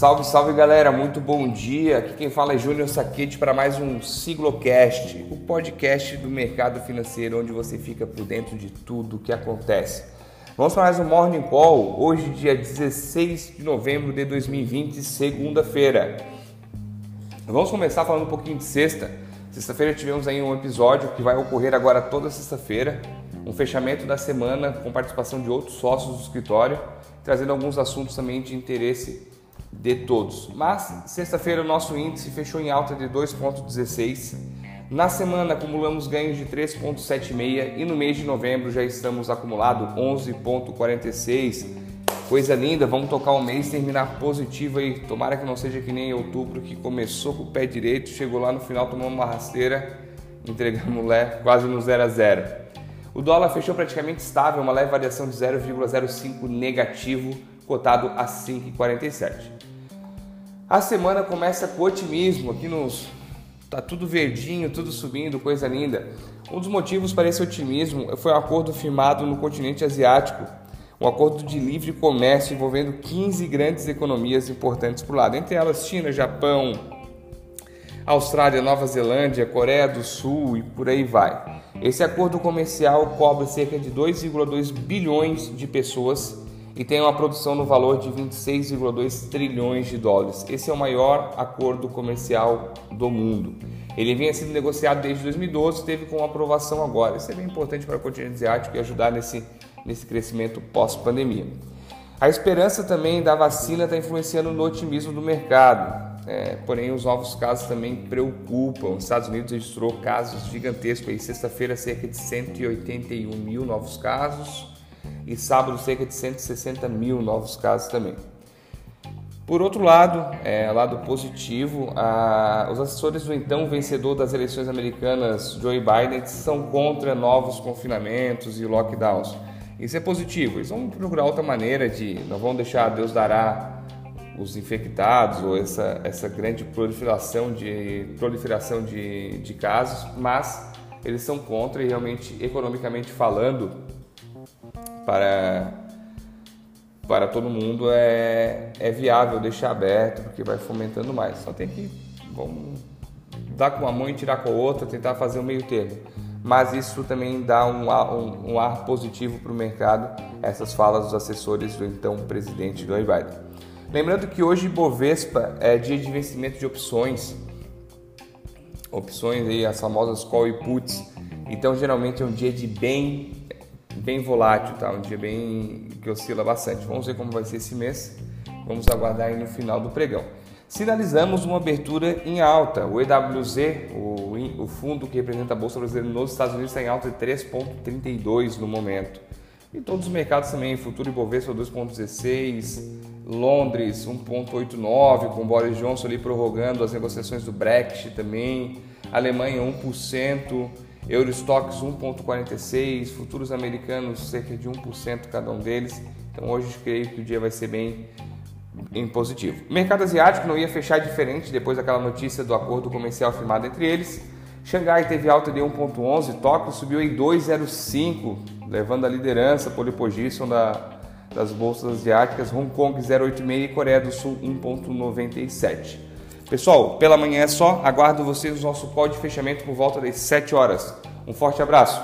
Salve, salve galera, muito bom dia. Aqui quem fala é Júnior Saquete para mais um Siglocast, o podcast do mercado financeiro onde você fica por dentro de tudo o que acontece. Vamos para mais um Morning Call, hoje, dia 16 de novembro de 2020, segunda-feira. Vamos começar falando um pouquinho de sexta. Sexta-feira tivemos aí um episódio que vai ocorrer agora toda sexta-feira, um fechamento da semana com participação de outros sócios do escritório, trazendo alguns assuntos também de interesse de todos. Mas sexta-feira o nosso índice fechou em alta de 2,16. Na semana acumulamos ganhos de 3,76 e no mês de novembro já estamos acumulado 11,46. Coisa linda, vamos tocar o mês terminar positivo aí. Tomara que não seja que nem outubro que começou com o pé direito, chegou lá no final tomando uma rasteira, entregamos lá quase no 0 a 0. O dólar fechou praticamente estável, uma leve variação de 0,05 negativo, cotado a 5,47. A semana começa com otimismo, aqui nos tá tudo verdinho, tudo subindo, coisa linda. Um dos motivos para esse otimismo foi o um acordo firmado no continente asiático, um acordo de livre comércio envolvendo 15 grandes economias importantes por lado, entre elas China, Japão, Austrália, Nova Zelândia, Coreia do Sul e por aí vai. Esse acordo comercial cobre cerca de 2,2 bilhões de pessoas e tem uma produção no valor de 26,2 trilhões de dólares. Esse é o maior acordo comercial do mundo. Ele vinha sendo negociado desde 2012, teve com aprovação agora. Isso é bem importante para o continente asiático e ajudar nesse, nesse crescimento pós-pandemia. A esperança também da vacina está influenciando no otimismo do mercado. É, porém, os novos casos também preocupam. Os Estados Unidos registrou casos gigantescos. Sexta-feira, cerca de 181 mil novos casos e sábado cerca de 160 mil novos casos também. Por outro lado, é, lado positivo, a, os assessores do então vencedor das eleições americanas, Joe Biden, são contra novos confinamentos e lockdowns. Isso é positivo. Eles vão procurar outra maneira de, não vão deixar Deus dará os infectados ou essa, essa grande proliferação de proliferação de, de casos, mas eles são contra e realmente economicamente falando para, para todo mundo é, é viável deixar aberto, porque vai fomentando mais. Só tem que vamos dar com uma mão e tirar com a outra, tentar fazer o meio termo. Mas isso também dá um ar, um, um ar positivo para o mercado, essas falas dos assessores do então presidente Joe Biden. Lembrando que hoje Bovespa é dia de vencimento de opções, opções aí, as famosas call e puts. Então geralmente é um dia de bem bem volátil, tá? Um dia bem que oscila bastante. Vamos ver como vai ser esse mês. Vamos aguardar aí no final do pregão. Sinalizamos uma abertura em alta. O EWZ, o, o fundo que representa a Bolsa Brasileira nos Estados Unidos, está em alta de 3,32 no momento. E todos os mercados também, futuro Ibovespa 2,16, Londres 1,89, com Boris Johnson ali prorrogando as negociações do Brexit também, Alemanha 1%, Eurostox 1,46, futuros americanos cerca de 1% cada um deles. Então hoje creio que o dia vai ser bem em positivo. Mercado asiático não ia fechar diferente depois daquela notícia do acordo comercial firmado entre eles. Xangai teve alta de 1,11, Tóquio subiu em 2,05, levando a liderança pole position da, das bolsas asiáticas, Hong Kong 0,86 e Coreia do Sul 1,97. Pessoal, pela manhã é só. Aguardo vocês no nosso call de fechamento por volta das 7 horas. Um forte abraço.